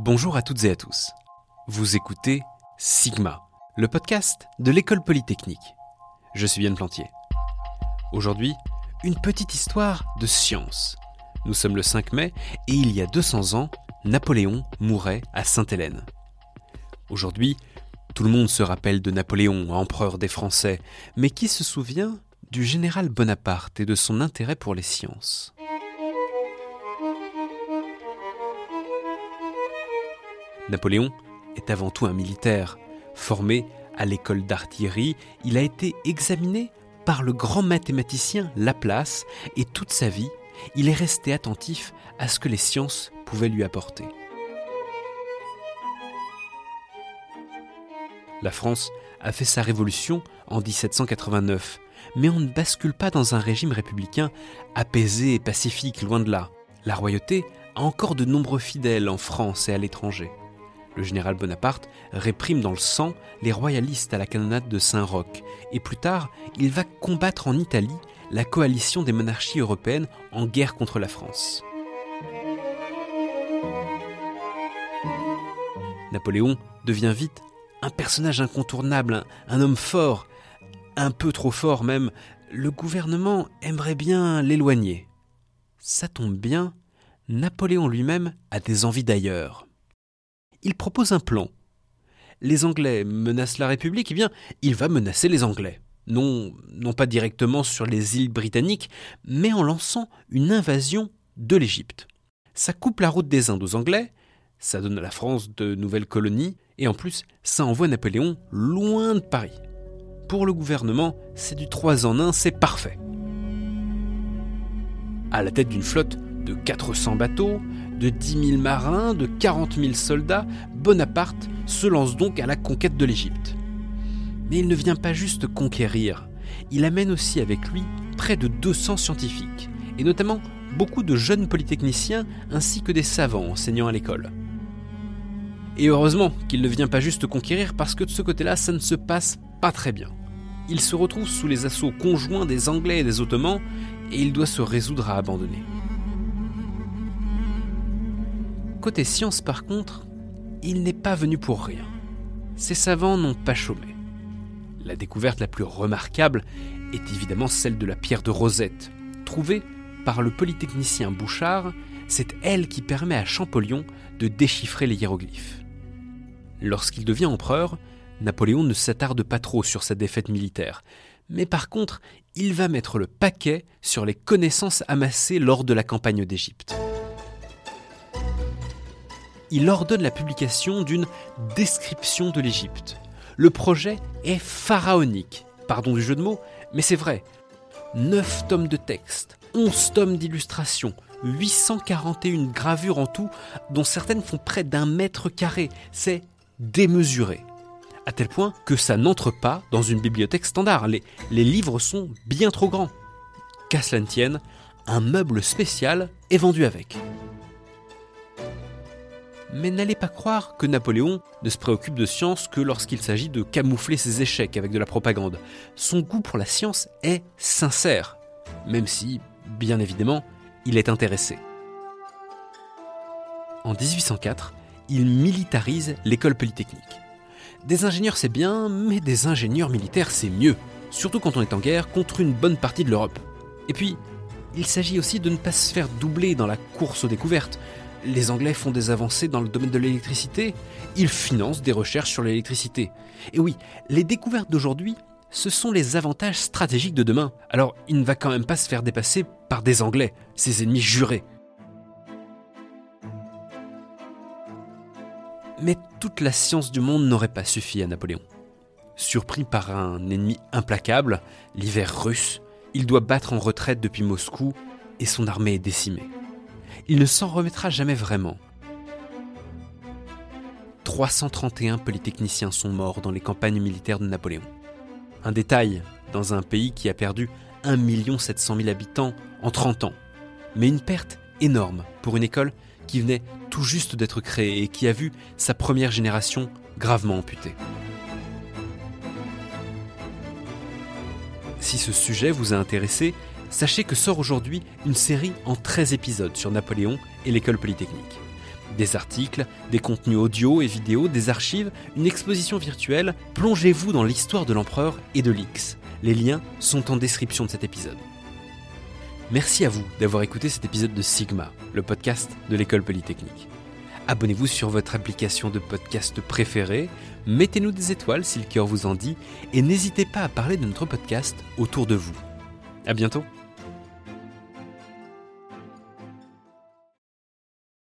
Bonjour à toutes et à tous. Vous écoutez Sigma, le podcast de l'école polytechnique. Je suis Yann Plantier. Aujourd'hui, une petite histoire de science. Nous sommes le 5 mai et il y a 200 ans, Napoléon mourait à Sainte-Hélène. Aujourd'hui, tout le monde se rappelle de Napoléon, empereur des Français, mais qui se souvient du général Bonaparte et de son intérêt pour les sciences? Napoléon est avant tout un militaire. Formé à l'école d'artillerie, il a été examiné par le grand mathématicien Laplace et toute sa vie, il est resté attentif à ce que les sciences pouvaient lui apporter. La France a fait sa révolution en 1789, mais on ne bascule pas dans un régime républicain apaisé et pacifique, loin de là. La royauté a encore de nombreux fidèles en France et à l'étranger le général Bonaparte réprime dans le sang les royalistes à la canonnade de Saint-Roch, et plus tard, il va combattre en Italie la coalition des monarchies européennes en guerre contre la France. Napoléon devient vite un personnage incontournable, un, homme fort, un peu trop fort même. Le gouvernement aimerait bien l'éloigner. Ça tombe bien, Napoléon lui-même a des envies d'ailleurs il propose un plan. Les Anglais menacent la République, eh bien, il va menacer les Anglais. Non, non pas directement sur les îles britanniques, mais en lançant une invasion de l'Égypte. Ça coupe la route des Indes aux Anglais, ça donne à la France de nouvelles colonies, et en plus, ça envoie Napoléon loin de Paris. Pour le gouvernement, c'est du 3 en 1, c'est parfait. À la tête d'une flotte de 400 bateaux, de 10 000 marins, de 40 000 soldats, Bonaparte se lance donc à la conquête de l'Égypte. Mais il ne vient pas juste conquérir, il amène aussi avec lui près de 200 scientifiques, et notamment beaucoup de jeunes polytechniciens ainsi que des savants enseignant à l'école. Et heureusement qu'il ne vient pas juste conquérir parce que de ce côté-là, ça ne se passe pas très bien. Il se retrouve sous les assauts conjoints des Anglais et des Ottomans et il doit se résoudre à abandonner. Côté science, par contre, il n'est pas venu pour rien. Ces savants n'ont pas chômé. La découverte la plus remarquable est évidemment celle de la pierre de Rosette, trouvée par le polytechnicien Bouchard. C'est elle qui permet à Champollion de déchiffrer les hiéroglyphes. Lorsqu'il devient empereur, Napoléon ne s'attarde pas trop sur sa défaite militaire, mais par contre, il va mettre le paquet sur les connaissances amassées lors de la campagne d'Égypte il ordonne la publication d'une description de l'Égypte. Le projet est pharaonique, pardon du jeu de mots, mais c'est vrai. 9 tomes de texte, 11 tomes d'illustrations, 841 gravures en tout, dont certaines font près d'un mètre carré. C'est démesuré. À tel point que ça n'entre pas dans une bibliothèque standard. Les, les livres sont bien trop grands. Qu'à cela ne tienne, un meuble spécial est vendu avec. Mais n'allez pas croire que Napoléon ne se préoccupe de science que lorsqu'il s'agit de camoufler ses échecs avec de la propagande. Son goût pour la science est sincère, même si, bien évidemment, il est intéressé. En 1804, il militarise l'école polytechnique. Des ingénieurs c'est bien, mais des ingénieurs militaires c'est mieux, surtout quand on est en guerre contre une bonne partie de l'Europe. Et puis, il s'agit aussi de ne pas se faire doubler dans la course aux découvertes, les Anglais font des avancées dans le domaine de l'électricité, ils financent des recherches sur l'électricité. Et oui, les découvertes d'aujourd'hui, ce sont les avantages stratégiques de demain. Alors il ne va quand même pas se faire dépasser par des Anglais, ses ennemis jurés. Mais toute la science du monde n'aurait pas suffi à Napoléon. Surpris par un ennemi implacable, l'hiver russe, il doit battre en retraite depuis Moscou et son armée est décimée il ne s'en remettra jamais vraiment. 331 polytechniciens sont morts dans les campagnes militaires de Napoléon. Un détail dans un pays qui a perdu 1 700 000 habitants en 30 ans. Mais une perte énorme pour une école qui venait tout juste d'être créée et qui a vu sa première génération gravement amputée. Si ce sujet vous a intéressé, sachez que sort aujourd'hui une série en 13 épisodes sur Napoléon et l'école polytechnique. Des articles, des contenus audio et vidéo, des archives, une exposition virtuelle, plongez-vous dans l'histoire de l'empereur et de l'X. Les liens sont en description de cet épisode. Merci à vous d'avoir écouté cet épisode de Sigma, le podcast de l'école polytechnique. Abonnez-vous sur votre application de podcast préférée, mettez-nous des étoiles si le cœur vous en dit, et n'hésitez pas à parler de notre podcast autour de vous. À bientôt!